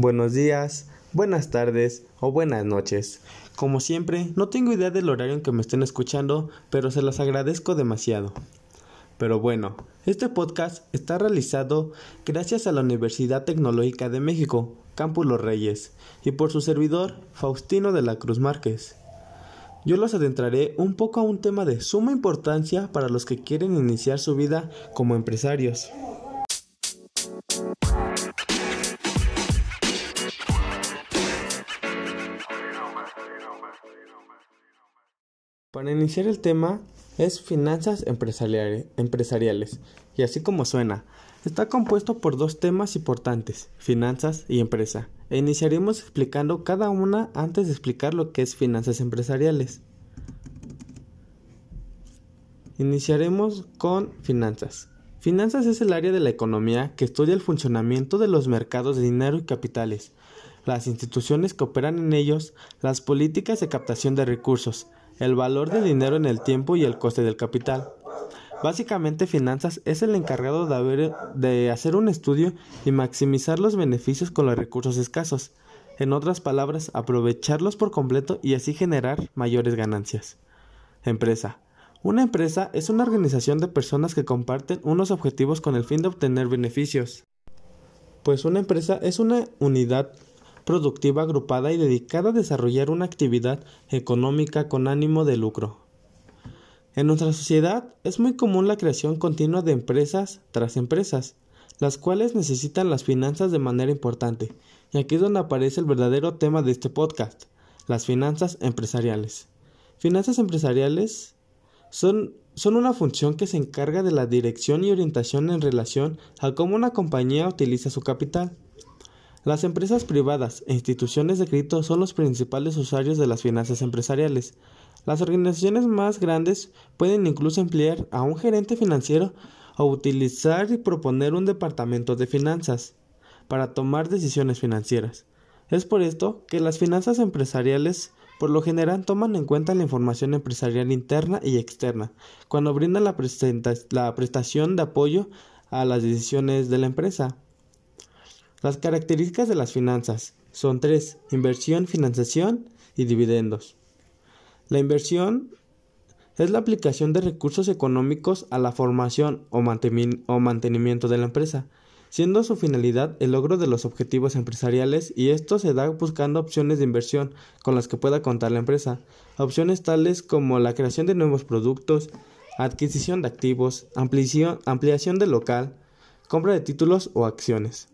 buenos días, buenas tardes o buenas noches. Como siempre, no tengo idea del horario en que me estén escuchando, pero se los agradezco demasiado. Pero bueno, este podcast está realizado gracias a la Universidad Tecnológica de México, Campus Los Reyes, y por su servidor, Faustino de la Cruz Márquez. Yo los adentraré un poco a un tema de suma importancia para los que quieren iniciar su vida como empresarios. Iniciar el tema es finanzas empresariales, y así como suena, está compuesto por dos temas importantes, finanzas y empresa, e iniciaremos explicando cada una antes de explicar lo que es finanzas empresariales. Iniciaremos con finanzas. Finanzas es el área de la economía que estudia el funcionamiento de los mercados de dinero y capitales, las instituciones que operan en ellos, las políticas de captación de recursos, el valor del dinero en el tiempo y el coste del capital. Básicamente finanzas es el encargado de, hacer un estudio y maximizar los beneficios con los recursos escasos. En otras palabras, aprovecharlos por completo y así generar mayores ganancias. Empresa. Una empresa es una organización de personas que comparten unos objetivos con el fin de obtener beneficios. Pues una empresa es una unidad productiva agrupada y dedicada a desarrollar una actividad económica con ánimo de lucro. En nuestra sociedad es muy común la creación continua de empresas tras empresas, las cuales necesitan las finanzas de manera importante, y aquí es donde aparece el verdadero tema de este podcast, las finanzas empresariales. Finanzas empresariales son, son una función que se encarga de la dirección y orientación en relación a cómo una compañía utiliza su capital. Las empresas privadas e instituciones de crédito son los principales usuarios de las finanzas empresariales. Las organizaciones más grandes pueden incluso emplear a un gerente financiero o utilizar y proponer un departamento de finanzas para tomar decisiones financieras. Es por esto que las finanzas empresariales por lo general toman en cuenta la información empresarial interna y externa cuando brindan la, la prestación de apoyo a las decisiones de la empresa. Las características de las finanzas son tres, inversión, financiación y dividendos. La inversión es la aplicación de recursos económicos a la formación o, mantenimiento de la empresa, siendo su finalidad el logro de los objetivos empresariales y esto se da buscando opciones de inversión con las que pueda contar la empresa, opciones tales como la creación de nuevos productos, adquisición de activos, ampliación de local, compra de títulos o acciones.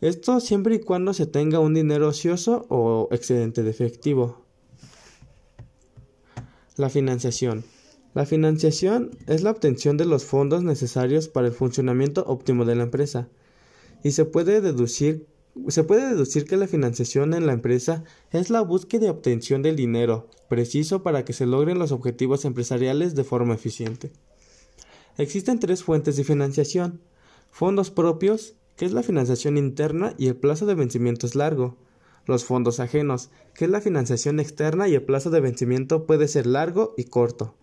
Esto siempre y cuando se tenga un dinero ocioso o excedente de efectivo. La financiación. La financiación es la obtención de los fondos necesarios para el funcionamiento óptimo de la empresa. Y se puede deducir que la financiación en la empresa es la búsqueda y obtención del dinero preciso para que se logren los objetivos empresariales de forma eficiente. Existen tres fuentes de financiación: fondos propios, que es la financiación interna y el plazo de vencimiento es largo. Los fondos ajenos, que es la financiación externa y el plazo de vencimiento puede ser largo y corto.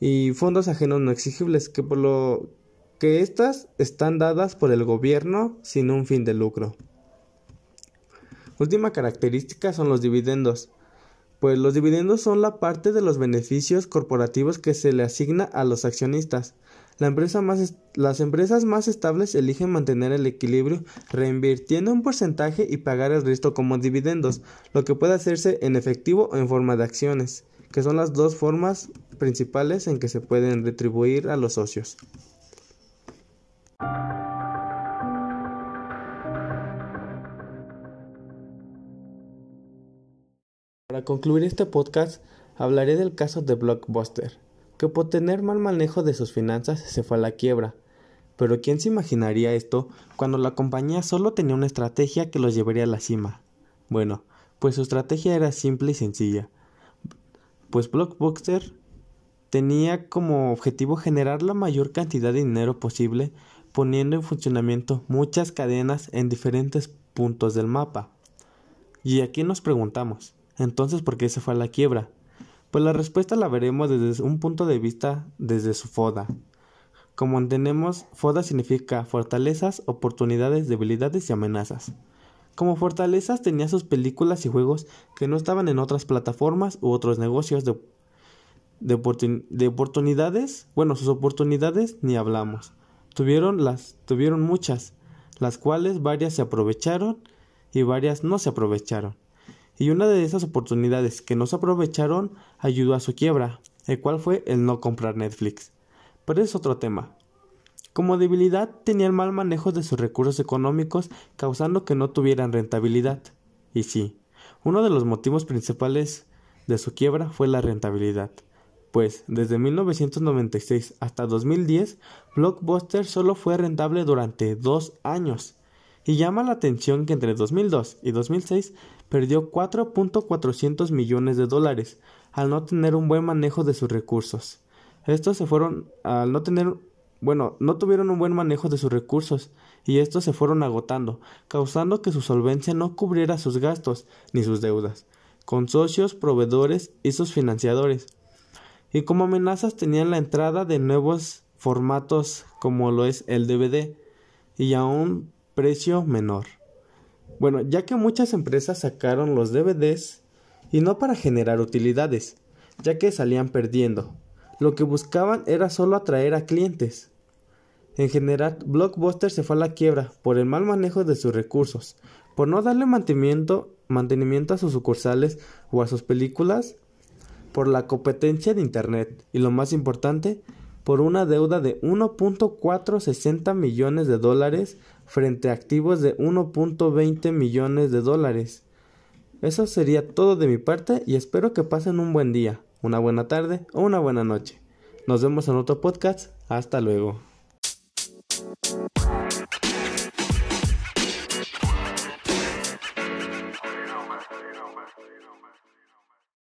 Y fondos ajenos no exigibles, que por lo que estas están dadas por el gobierno sin un fin de lucro. Última característica son los dividendos, pues los dividendos son la parte de los beneficios corporativos que se le asigna a los accionistas las empresas más estables eligen mantener el equilibrio reinvirtiendo un porcentaje y pagar el resto como dividendos, lo que puede hacerse en efectivo o en forma de acciones, que son las dos formas principales en que se pueden retribuir a los socios. Para concluir este podcast, hablaré del caso de Blockbuster que por tener mal manejo de sus finanzas se fue a la quiebra. Pero ¿quién se imaginaría esto cuando la compañía solo tenía una estrategia que los llevaría a la cima? Bueno, pues su estrategia era simple y sencilla. Pues Blockbuster tenía como objetivo generar la mayor cantidad de dinero posible poniendo en funcionamiento muchas cadenas en diferentes puntos del mapa. Y aquí nos preguntamos, entonces, ¿por qué se fue a la quiebra? Pues la respuesta la veremos desde un punto de vista desde su FODA. Como entendemos, FODA significa fortalezas, oportunidades, debilidades y amenazas. Como fortalezas tenía sus películas y juegos que no estaban en otras plataformas u otros negocios de, de, oportunidades. Bueno, sus oportunidades ni hablamos. Tuvieron las, tuvieron muchas, las cuales varias se aprovecharon y varias no se aprovecharon. Y una de esas oportunidades que no se aprovecharon ayudó a su quiebra, el cual fue el no comprar Netflix. Pero es otro tema. Como debilidad tenía el mal manejo de sus recursos económicos, causando que no tuvieran rentabilidad. Y sí, uno de los motivos principales de su quiebra fue la rentabilidad. Pues desde 1996 hasta 2010, Blockbuster solo fue rentable durante dos años. Y llama la atención que entre 2002 y 2006 perdió 4.400 millones de dólares al no tener un buen manejo de sus recursos. Estos se fueron al no tener bueno, no tuvieron un buen manejo de sus recursos y estos se fueron agotando, causando que su solvencia no cubriera sus gastos ni sus deudas, con socios, proveedores y sus financiadores. Y como amenazas tenían la entrada de nuevos formatos como lo es el DVD y a un precio menor. Bueno, ya que muchas empresas sacaron los DVDs y no para generar utilidades, ya que salían perdiendo. Lo que buscaban era solo atraer a clientes, en general, Blockbuster se fue a la quiebra por el mal manejo de sus recursos, por no darle mantenimiento, mantenimiento a sus sucursales o a sus películas, por la competencia de Internet y lo más importante, por una deuda de 1.460 millones de dólares frente a activos de 1.20 millones de dólares. Eso sería todo de mi parte y espero que pasen un buen día, una buena tarde o una buena noche. Nos vemos en otro podcast. Hasta luego.